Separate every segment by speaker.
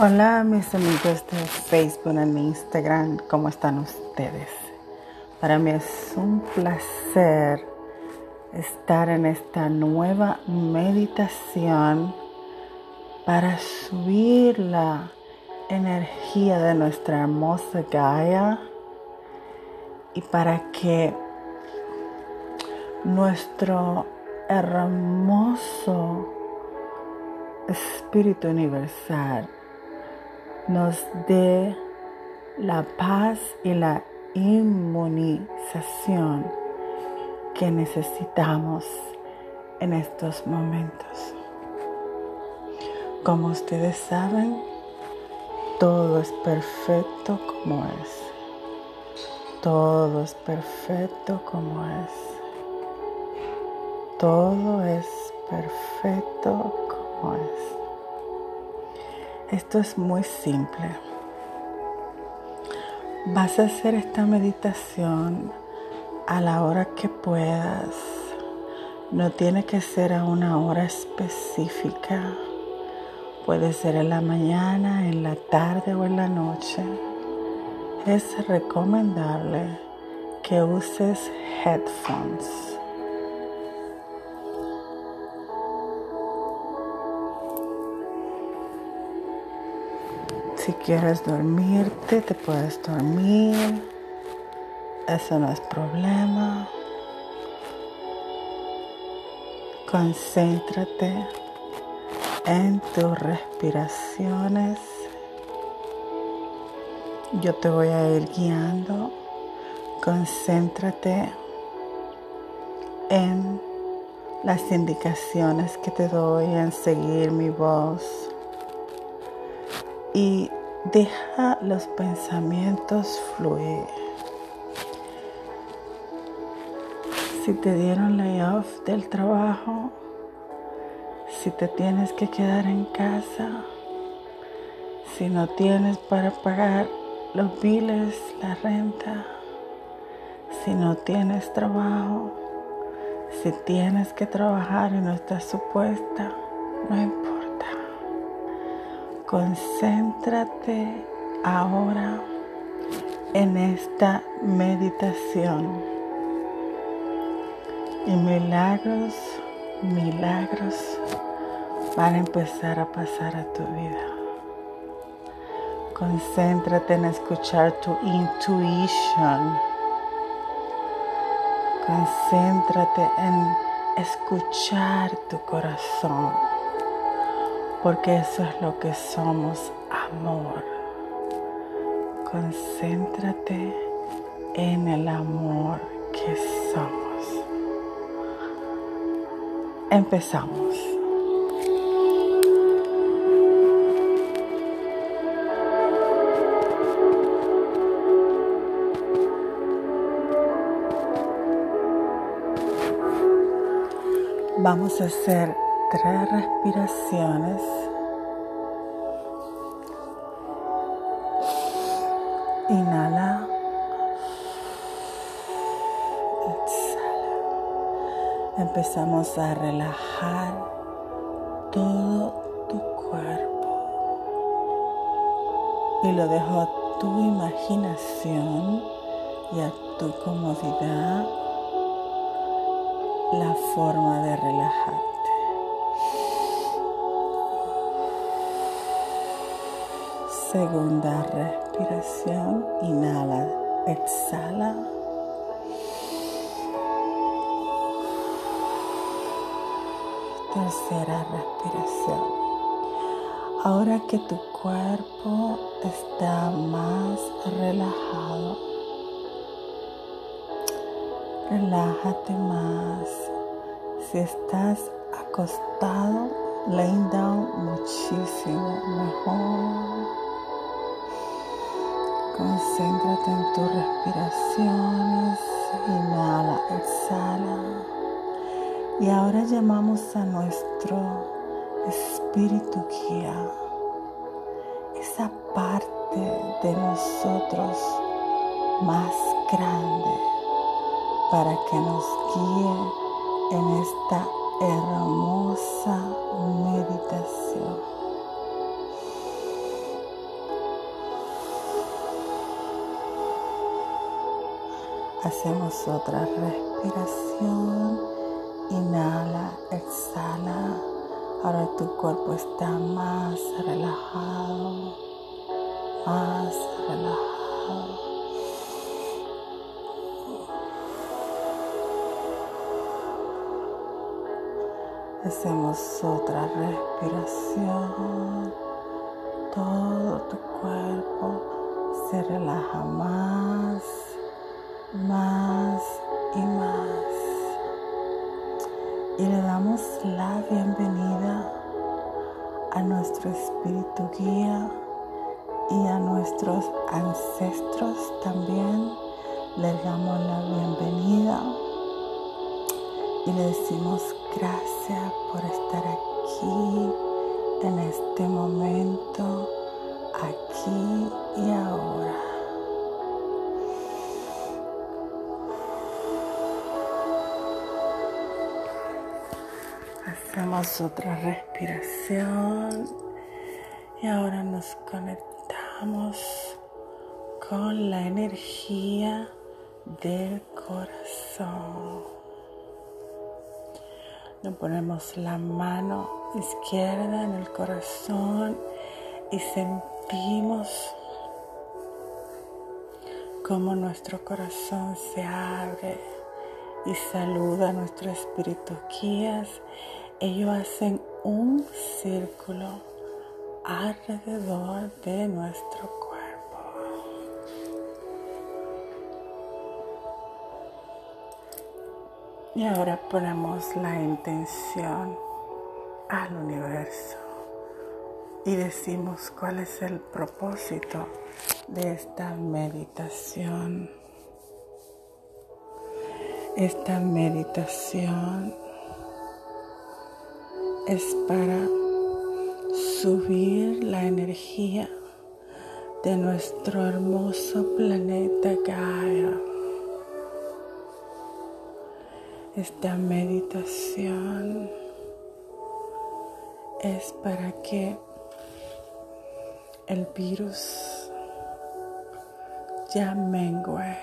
Speaker 1: Hola mis amigos de Facebook y Instagram, ¿cómo están ustedes? Para mí es un placer estar en esta nueva meditación para subir la energía de nuestra hermosa Gaia y para que nuestro hermoso espíritu universal nos dé la paz y la inmunización que necesitamos en estos momentos. Como ustedes saben, todo es perfecto como es. Todo es perfecto como es. Todo es perfecto como es. Esto es muy simple. Vas a hacer esta meditación a la hora que puedas. No tiene que ser a una hora específica. Puede ser en la mañana, en la tarde o en la noche. Es recomendable que uses headphones. Si quieres dormirte, te puedes dormir. Eso no es problema. Concéntrate en tus respiraciones. Yo te voy a ir guiando. Concéntrate en las indicaciones que te doy, en seguir mi voz. Y Deja los pensamientos fluir. Si te dieron layoff del trabajo, si te tienes que quedar en casa, si no tienes para pagar los biles, la renta, si no tienes trabajo, si tienes que trabajar y no estás supuesta, no importa. Concéntrate ahora en esta meditación y milagros, milagros van a empezar a pasar a tu vida. Concéntrate en escuchar tu intuition. Concéntrate en escuchar tu corazón porque eso es lo que somos, amor. Concéntrate en el amor que somos. Empezamos. Vamos a hacer tres respiraciones. Inhala. Exhala. Empezamos a relajar todo tu cuerpo. Y lo dejo a tu imaginación y a tu comodidad la forma de relajar. Segunda respiración, inhala, exhala. Tercera respiración. Ahora que tu cuerpo está más relajado, relájate más. Si estás acostado, laying down muchísimo mejor. Concéntrate en tus respiraciones. Inhala, exhala. Y ahora llamamos a nuestro espíritu guía. Esa parte de nosotros más grande para que nos guíe en esta hermosa Hacemos otra respiración. Inhala, exhala. Ahora tu cuerpo está más relajado, más relajado. Hacemos otra respiración. Todo tu cuerpo se relaja más, más y más. Y le damos la bienvenida a nuestro espíritu guía y a nuestros ancestros también. Les damos la bienvenida y le decimos gracias por estar aquí en este momento, aquí y ahora. Hacemos otra respiración y ahora nos conectamos con la energía del corazón. Nos ponemos la mano izquierda en el corazón y sentimos como nuestro corazón se abre y saluda a nuestro espíritu guías. Ellos hacen un círculo alrededor de nuestro cuerpo. Y ahora ponemos la intención al universo y decimos cuál es el propósito de esta meditación. Esta meditación es para subir la energía de nuestro hermoso planeta Gaia Esta meditación es para que el virus ya mengue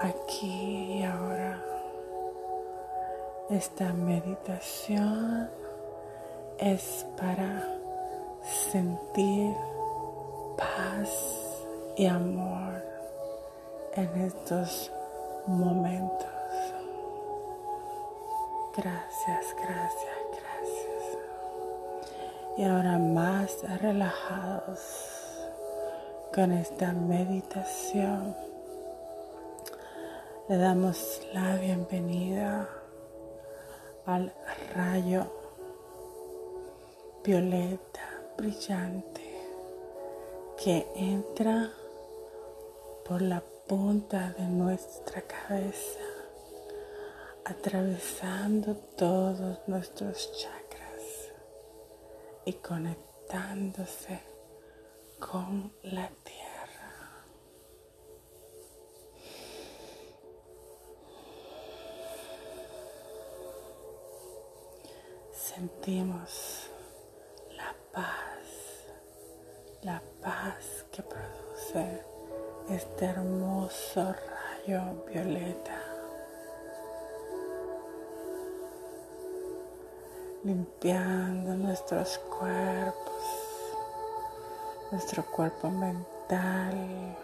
Speaker 1: aquí y ahora. Esta meditación es para sentir paz y amor en estos momentos. Gracias, gracias, gracias. Y ahora más relajados con esta meditación, le damos la bienvenida al rayo violeta brillante que entra por la punta de nuestra cabeza atravesando todos nuestros chakras y conectándose con la tierra. Sentimos la paz, la paz que produce este hermoso rayo violeta. Limpiando nuestros cuerpos, nuestro cuerpo mental,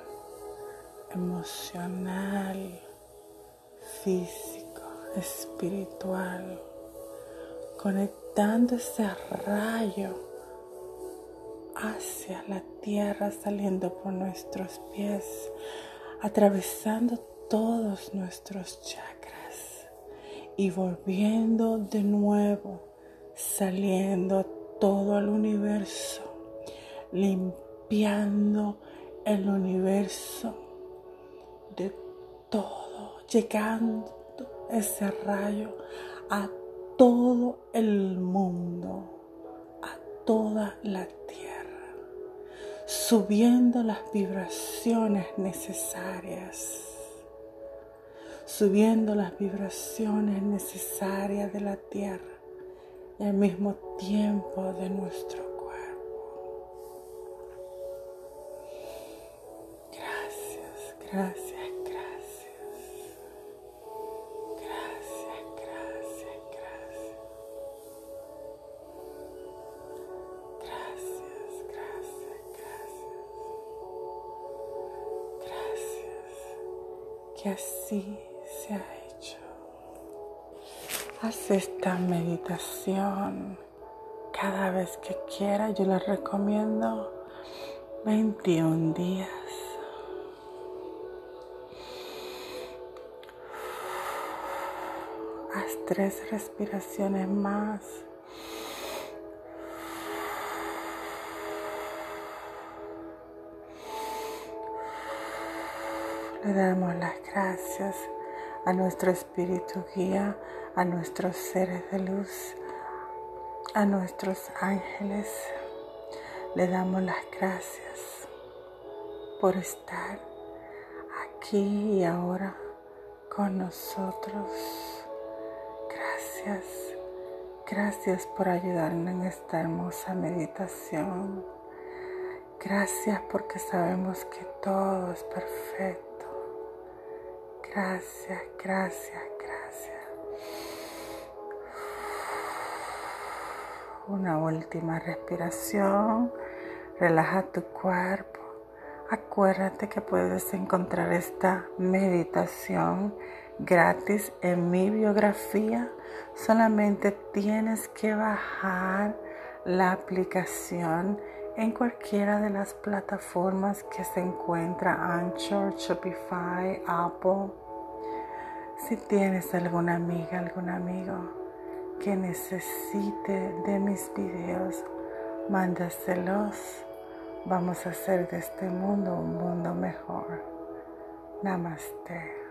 Speaker 1: emocional, físico, espiritual, conectando ese rayo hacia la tierra saliendo por nuestros pies, atravesando todos nuestros chakras y volviendo de nuevo saliendo todo el universo, limpiando el universo de todo, llegando ese rayo a todo el mundo, a toda la tierra, subiendo las vibraciones necesarias subiendo las vibraciones necesarias de la tierra y al mismo tiempo de nuestro cuerpo. Gracias, gracias, que así se ha hecho. Haz esta meditación cada vez que quiera. Yo les recomiendo 21 días. Haz tres respiraciones más. Le damos las gracias a nuestro espíritu guía, a nuestros seres de luz, a nuestros ángeles. Le damos las gracias por estar aquí y ahora con nosotros. Gracias, gracias por ayudarnos en esta hermosa meditación. Gracias porque sabemos que todo es perfecto. Gracias, gracias, gracias. Una última respiración. Relaja tu cuerpo. Acuérdate que puedes encontrar esta meditación gratis en mi biografía. Solamente tienes que bajar la aplicación en cualquiera de las plataformas que se encuentra Anchor, Shopify, Apple. Si tienes alguna amiga, algún amigo que necesite de mis videos, mándaselos. Vamos a hacer de este mundo un mundo mejor. Namaste.